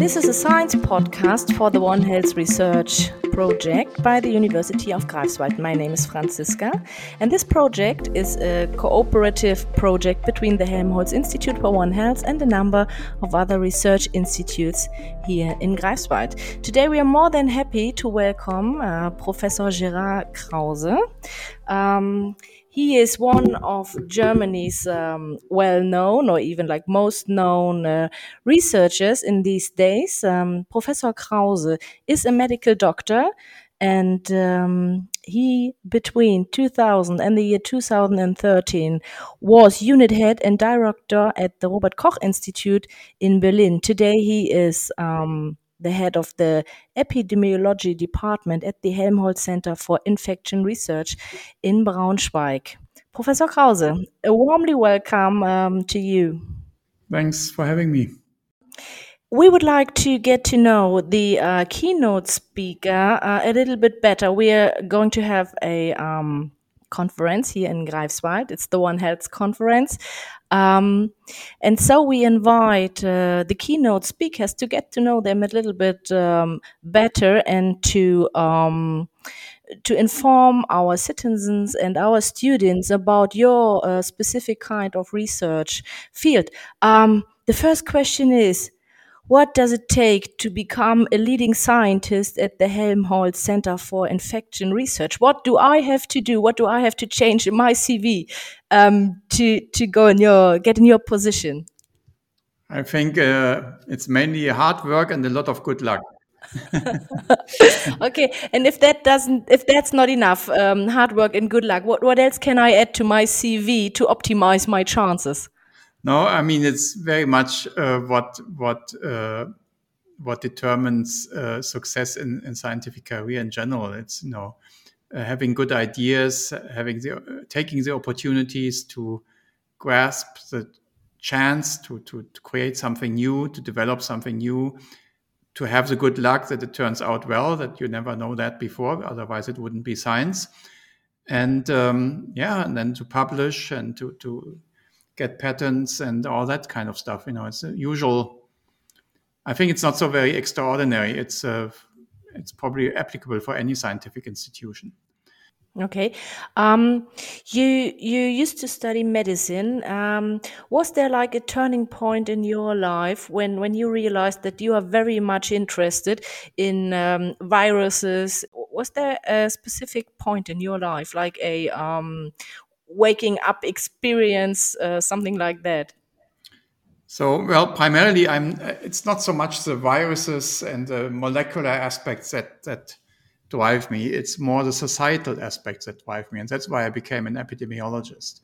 This is a science podcast for the One Health Research project by the University of Greifswald. My name is Franziska, and this project is a cooperative project between the Helmholtz Institute for One Health and a number of other research institutes here in Greifswald. Today, we are more than happy to welcome uh, Professor Gérard Krause. Um, he is one of Germany's um, well known or even like most known uh, researchers in these days. Um, Professor Krause is a medical doctor and um, he between 2000 and the year 2013 was unit head and director at the robert koch institute in berlin today he is um, the head of the epidemiology department at the Helmholtz Center for Infection Research in Braunschweig. Professor Krause, a warmly welcome um, to you. Thanks for having me. We would like to get to know the uh, keynote speaker uh, a little bit better. We are going to have a um, conference here in Greifswald. It's the One Health conference. Um, and so we invite uh, the keynote speakers to get to know them a little bit um, better and to um, to inform our citizens and our students about your uh, specific kind of research field. Um, the first question is what does it take to become a leading scientist at the Helmholtz Center for Infection Research? What do I have to do? What do I have to change in my CV um, to to go in your get in your position? I think uh, it's mainly hard work and a lot of good luck. okay, and if that doesn't, if that's not enough, um, hard work and good luck, what what else can I add to my CV to optimize my chances? No, I mean it's very much uh, what what uh, what determines uh, success in, in scientific career in general. It's you know uh, having good ideas, having the uh, taking the opportunities to grasp the chance to, to to create something new, to develop something new, to have the good luck that it turns out well. That you never know that before, otherwise it wouldn't be science. And um, yeah, and then to publish and to to get patents and all that kind of stuff. You know, it's a usual. I think it's not so very extraordinary. It's uh, it's probably applicable for any scientific institution. Okay, um, you you used to study medicine. Um, was there like a turning point in your life when when you realized that you are very much interested in um, viruses? Was there a specific point in your life, like a um, waking up experience, uh, something like that? So, well, primarily, I'm. It's not so much the viruses and the molecular aspects that that drive me. It's more the societal aspects that drive me, and that's why I became an epidemiologist.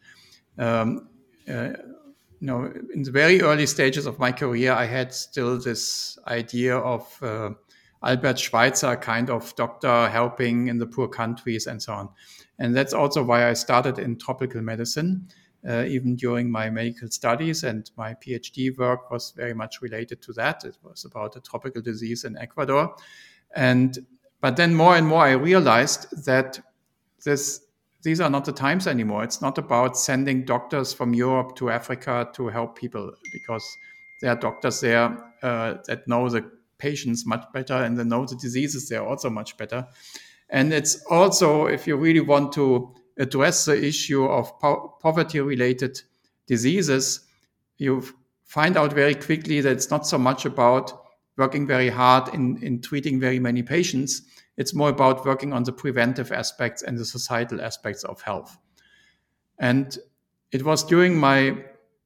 Um, uh, you know, in the very early stages of my career, I had still this idea of uh, Albert Schweitzer kind of doctor helping in the poor countries and so on. And that's also why I started in tropical medicine, uh, even during my medical studies. And my PhD work was very much related to that. It was about a tropical disease in Ecuador. And but then more and more I realized that this these are not the times anymore. It's not about sending doctors from Europe to Africa to help people because there are doctors there uh, that know the patients much better and they know the diseases there also much better. And it's also, if you really want to address the issue of po- poverty related diseases, you find out very quickly that it's not so much about working very hard in, in treating very many patients. It's more about working on the preventive aspects and the societal aspects of health. And it was during my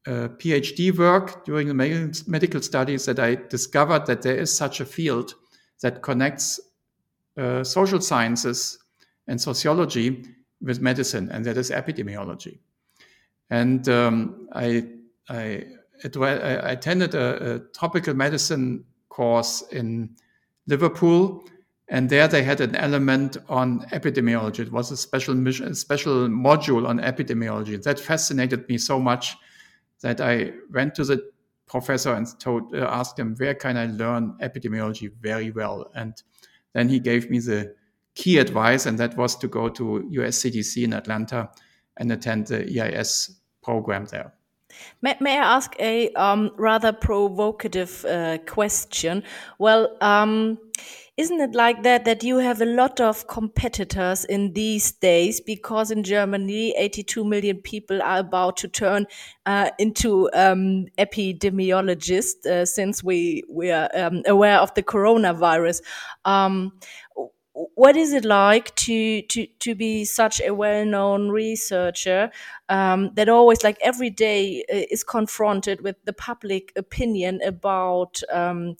uh, PhD work, during the medical studies, that I discovered that there is such a field that connects uh, social sciences and sociology with medicine, and that is epidemiology. And um, I, I, I, attended a, a, tropical medicine course in Liverpool, and there they had an element on epidemiology. It was a special mission, special module on epidemiology. That fascinated me so much that I went to the professor and told, uh, asked him, where can I learn epidemiology very well? And then he gave me the key advice, and that was to go to USCDC in Atlanta and attend the EIS program there. May, may I ask a um, rather provocative uh, question? Well, um, isn't it like that that you have a lot of competitors in these days because in Germany 82 million people are about to turn uh, into um, epidemiologists uh, since we we are um, aware of the coronavirus. Um, what is it like to to to be such a well-known researcher um, that always like every day uh, is confronted with the public opinion about um,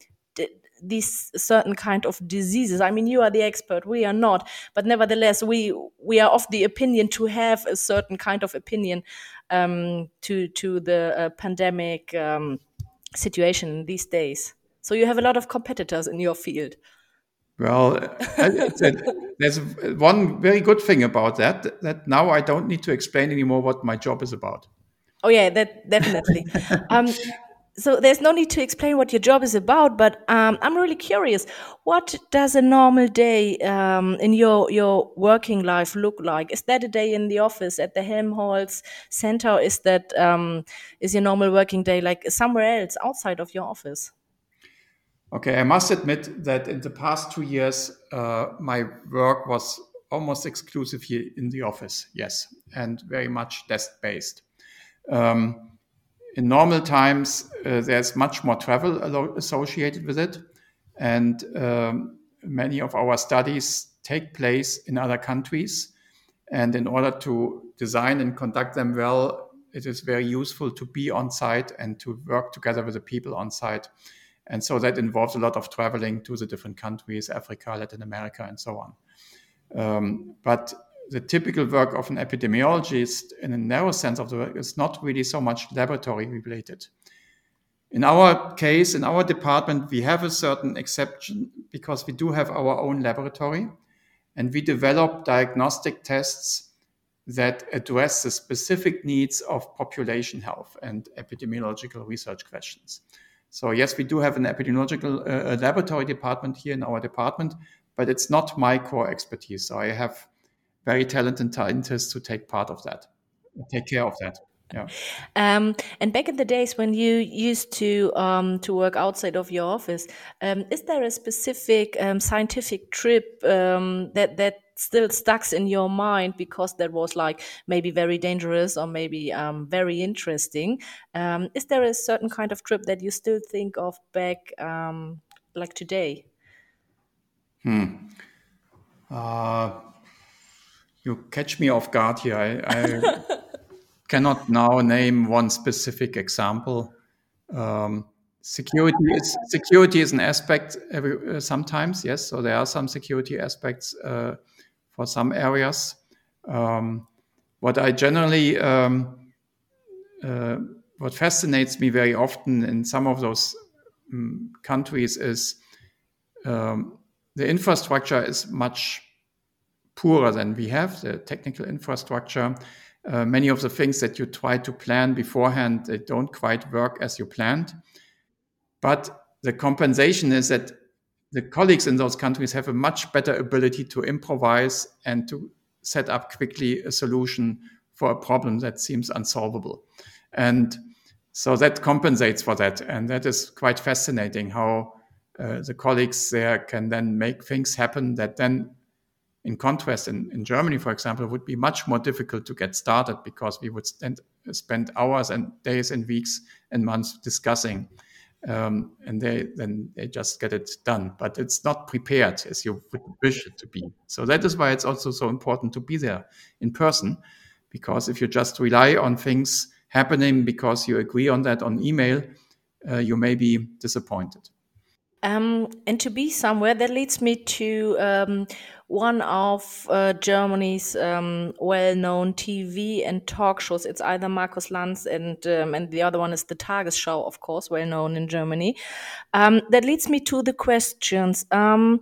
these certain kind of diseases i mean you are the expert we are not but nevertheless we we are of the opinion to have a certain kind of opinion um, to to the uh, pandemic um, situation these days so you have a lot of competitors in your field well, there's one very good thing about that that now I don't need to explain anymore what my job is about. Oh yeah, that definitely. um, so there's no need to explain what your job is about, but um, I'm really curious. What does a normal day um, in your your working life look like? Is that a day in the office at the Helmholtz Center? Or is that um, is your normal working day like somewhere else outside of your office? Okay, I must admit that in the past two years, uh, my work was almost exclusively in the office, yes, and very much desk based. Um, in normal times, uh, there's much more travel associated with it, and um, many of our studies take place in other countries. And in order to design and conduct them well, it is very useful to be on site and to work together with the people on site and so that involves a lot of traveling to the different countries, Africa, Latin America, and so on. Um, but the typical work of an epidemiologist, in a narrow sense of the word is not really so much laboratory related. In our case, in our department, we have a certain exception because we do have our own laboratory and we develop diagnostic tests that address the specific needs of population health and epidemiological research questions. So yes, we do have an epidemiological uh, laboratory department here in our department, but it's not my core expertise. So I have very talented scientists to take part of that, take care of that. Yeah. Um, and back in the days when you used to um, to work outside of your office, um, is there a specific um, scientific trip um, that that still stuck in your mind because that was like maybe very dangerous or maybe um, very interesting. Um, is there a certain kind of trip that you still think of back um, like today? Hmm. Uh, you catch me off guard here. I, I cannot now name one specific example. Um, security is security is an aspect every, uh, sometimes yes so there are some security aspects uh, for some areas. Um, what I generally, um, uh, what fascinates me very often in some of those um, countries is um, the infrastructure is much poorer than we have, the technical infrastructure. Uh, many of the things that you try to plan beforehand, they don't quite work as you planned. But the compensation is that the colleagues in those countries have a much better ability to improvise and to set up quickly a solution for a problem that seems unsolvable. And so that compensates for that. And that is quite fascinating how uh, the colleagues there can then make things happen that then, in contrast, in, in Germany, for example, would be much more difficult to get started because we would spend, spend hours and days and weeks and months discussing um, and they then they just get it done. But it's not prepared as you would wish it to be. So that is why it's also so important to be there in person, because if you just rely on things happening because you agree on that on email, uh, you may be disappointed. Um, and to be somewhere that leads me to um, one of uh, Germany's um, well-known TV and talk shows. It's either Markus Lanz and um, and the other one is the Tagesschau, of course, well known in Germany. Um, that leads me to the questions: um,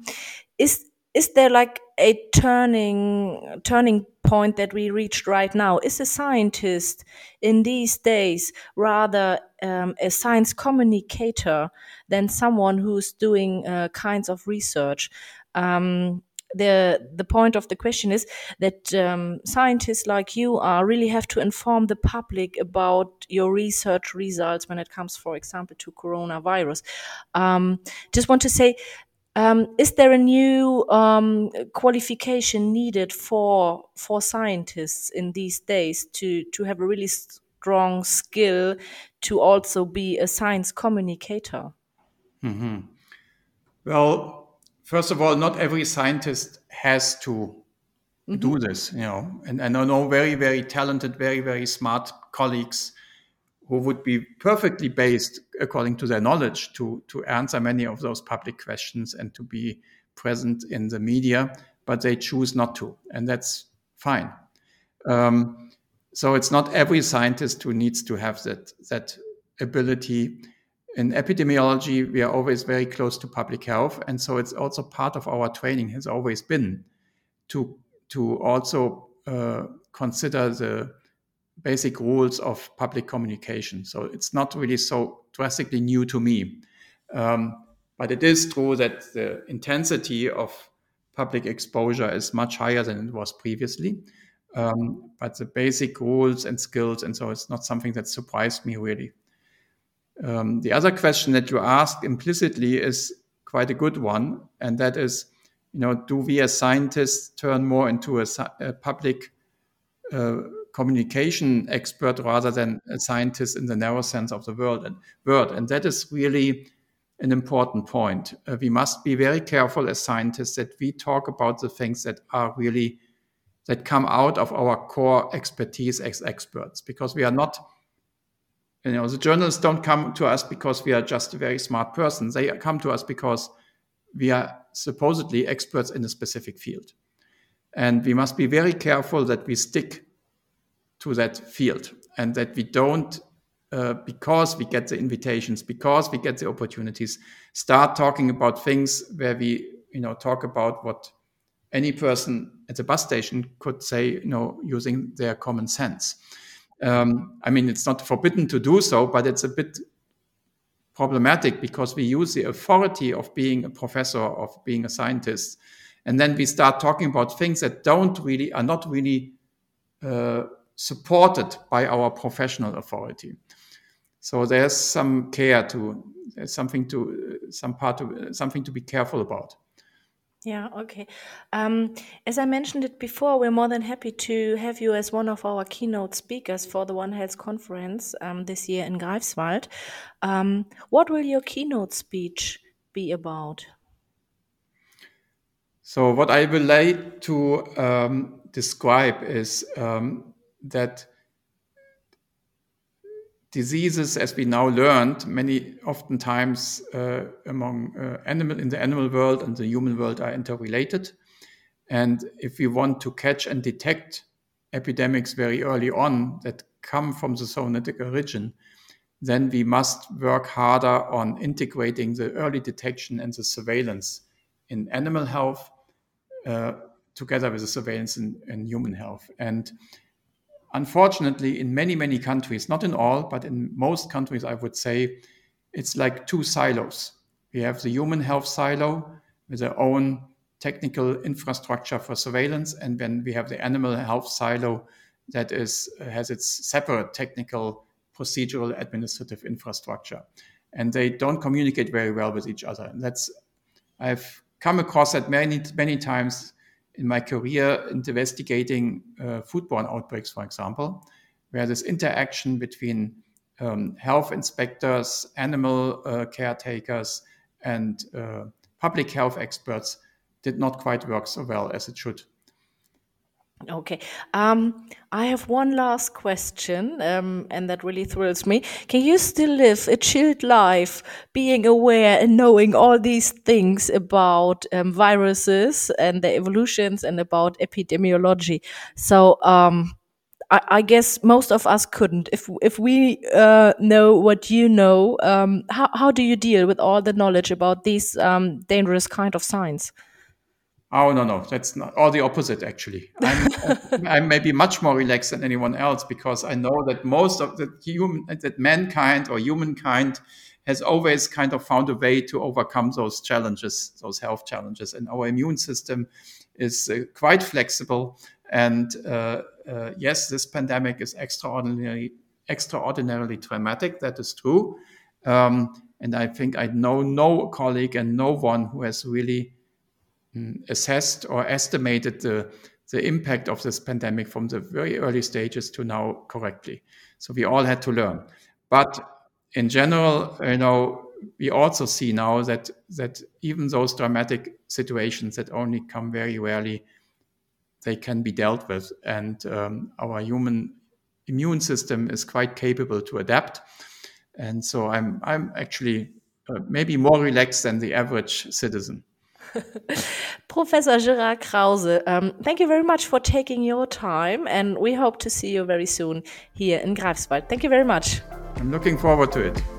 Is is there like a turning turning point that we reached right now? Is a scientist in these days rather um, a science communicator than someone who's doing uh, kinds of research? Um, the the point of the question is that um, scientists like you are really have to inform the public about your research results when it comes, for example, to coronavirus. Um, just want to say. Um, is there a new um, qualification needed for for scientists in these days to to have a really strong skill to also be a science communicator? Mm -hmm. Well, first of all, not every scientist has to mm-hmm. do this, you know. And, and I know very, very talented, very, very smart colleagues who would be perfectly based, according to their knowledge, to to answer many of those public questions and to be present in the media, but they choose not to, and that's fine. Um, so it's not every scientist who needs to have that that ability in epidemiology, we are always very close to public health. And so it's also part of our training has always been to, to also uh, consider the basic rules of public communication. So it's not really so drastically new to me. Um, but it is true that the intensity of public exposure is much higher than it was previously. Um, but the basic rules and skills, and so it's not something that surprised me really. Um, the other question that you asked implicitly is quite a good one, and that is, you know, do we as scientists turn more into a, a public uh, communication expert rather than a scientist in the narrow sense of the word and word? And that is really an important point. Uh, we must be very careful as scientists that we talk about the things that are really that come out of our core expertise as experts, because we are not you know, the journalists don't come to us because we are just a very smart person. They come to us because we are supposedly experts in a specific field. And we must be very careful that we stick to that field and that we don't, uh, because we get the invitations, because we get the opportunities, start talking about things where we, you know, talk about what any person at the bus station could say, you know, using their common sense. Um, I mean, it's not forbidden to do so, but it's a bit problematic because we use the authority of being a professor, of being a scientist, and then we start talking about things that don't really are not really uh, supported by our professional authority. So there's some care to, something to, some part to, something to be careful about. Yeah, okay. Um, as I mentioned it before, we're more than happy to have you as one of our keynote speakers for the One Health conference um, this year in Greifswald. Um, what will your keynote speech be about? So, what I would like to um, describe is um, that diseases, as we now learned, many oftentimes uh, among uh, animal in the animal world and the human world are interrelated. And if we want to catch and detect epidemics very early on that come from the zoonotic origin, then we must work harder on integrating the early detection and the surveillance in animal health uh, together with the surveillance in, in human health. And unfortunately, in many, many countries, not in all, but in most countries, I would say it's like two silos. We have the human health silo with their own technical infrastructure for surveillance, and then we have the animal health silo that is has its separate technical, procedural, administrative infrastructure, and they don't communicate very well with each other. And that's I've come across that many many times in my career investigating uh, foodborne outbreaks, for example, where this interaction between um, health inspectors, animal uh, caretakers, and uh, public health experts did not quite work so well as it should. Okay. Um, I have one last question, um, and that really thrills me. Can you still live a chilled life, being aware and knowing all these things about um, viruses and their evolutions and about epidemiology? So, um, I, I, guess most of us couldn't. If if we uh, know what you know, um, how how do you deal with all the knowledge about these um, dangerous kind of signs? Oh no, no, that's not all the opposite. Actually, I'm, I'm maybe much more relaxed than anyone else because I know that most of the human, that mankind or humankind has always kind of found a way to overcome those challenges, those health challenges, and our immune system is uh, quite flexible. And uh, uh, yes, this pandemic is extraordinarily, extraordinarily traumatic. That is true. Um, and I think I know no colleague and no one who has really assessed or estimated the, the impact of this pandemic from the very early stages to now correctly. So we all had to learn. But in general, you know, we also see now that that even those dramatic situations that only come very rarely, they can be dealt with, and um, our human immune system is quite capable to adapt. And so I'm I'm actually uh, maybe more relaxed than the average citizen. Professor Gérard Krause, um, thank you very much for taking your time, and we hope to see you very soon here in Greifswald. Thank you very much. I'm looking forward to it.